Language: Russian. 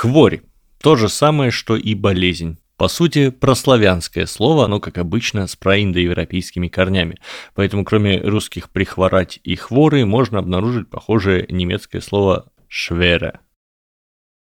Хворь. То же самое, что и болезнь. По сути, прославянское слово, оно, как обычно, с проиндоевропейскими корнями. Поэтому, кроме русских «прихворать» и «хворы», можно обнаружить похожее немецкое слово «швере».